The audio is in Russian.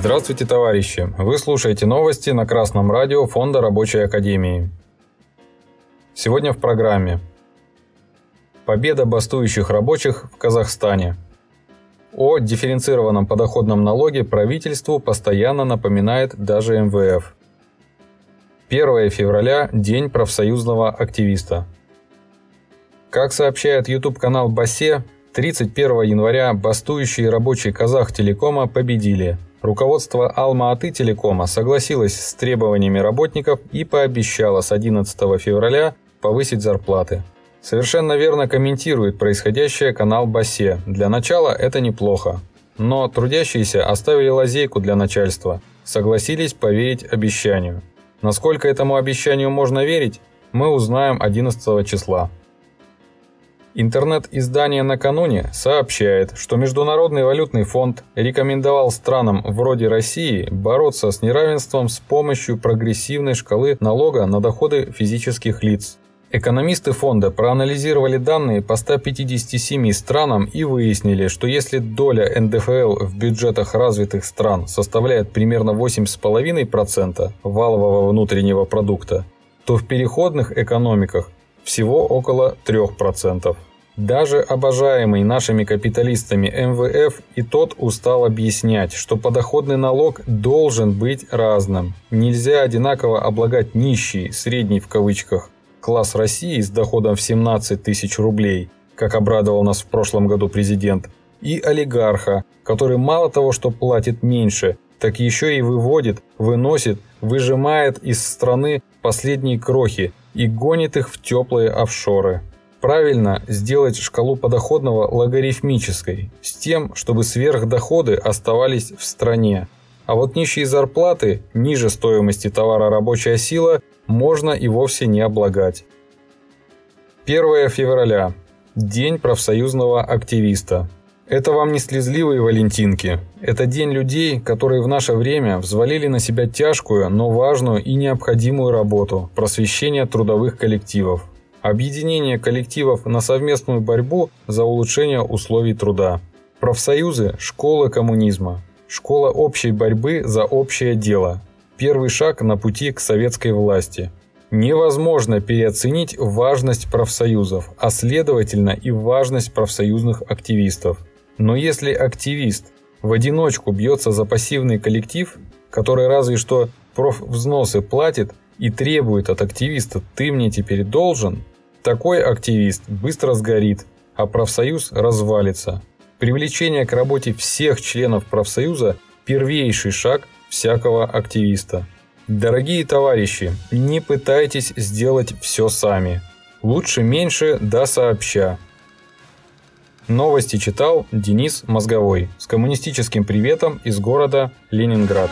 Здравствуйте, товарищи! Вы слушаете новости на Красном радио Фонда Рабочей Академии. Сегодня в программе Победа бастующих рабочих в Казахстане. О дифференцированном подоходном налоге правительству постоянно напоминает даже МВФ. 1 февраля – День профсоюзного активиста. Как сообщает YouTube-канал Басе, 31 января бастующие рабочие Казах Телекома победили – Руководство Алма-Аты Телекома согласилось с требованиями работников и пообещало с 11 февраля повысить зарплаты. Совершенно верно комментирует происходящее канал Басе. Для начала это неплохо. Но трудящиеся оставили лазейку для начальства, согласились поверить обещанию. Насколько этому обещанию можно верить, мы узнаем 11 числа. Интернет-издание накануне сообщает, что Международный валютный фонд рекомендовал странам вроде России бороться с неравенством с помощью прогрессивной шкалы налога на доходы физических лиц. Экономисты фонда проанализировали данные по 157 странам и выяснили, что если доля НДФЛ в бюджетах развитых стран составляет примерно 8,5% валового внутреннего продукта, то в переходных экономиках всего около 3%. Даже обожаемый нашими капиталистами МВФ и тот устал объяснять, что подоходный налог должен быть разным. Нельзя одинаково облагать нищий, средний в кавычках, класс России с доходом в 17 тысяч рублей, как обрадовал нас в прошлом году президент, и олигарха, который мало того, что платит меньше, так еще и выводит, выносит, выжимает из страны последние крохи и гонит их в теплые офшоры. Правильно сделать шкалу подоходного логарифмической, с тем, чтобы сверхдоходы оставались в стране. А вот нищие зарплаты, ниже стоимости товара рабочая сила, можно и вовсе не облагать. 1 февраля. День профсоюзного активиста. Это вам не слезливые валентинки. Это день людей, которые в наше время взвалили на себя тяжкую, но важную и необходимую работу – просвещение трудовых коллективов. Объединение коллективов на совместную борьбу за улучшение условий труда. Профсоюзы – школа коммунизма. Школа общей борьбы за общее дело. Первый шаг на пути к советской власти. Невозможно переоценить важность профсоюзов, а следовательно и важность профсоюзных активистов – но если активист в одиночку бьется за пассивный коллектив, который разве что профвзносы платит и требует от активиста «ты мне теперь должен», такой активист быстро сгорит, а профсоюз развалится. Привлечение к работе всех членов профсоюза – первейший шаг всякого активиста. Дорогие товарищи, не пытайтесь сделать все сами. Лучше меньше да сообща. Новости читал Денис Мозговой с коммунистическим приветом из города Ленинград.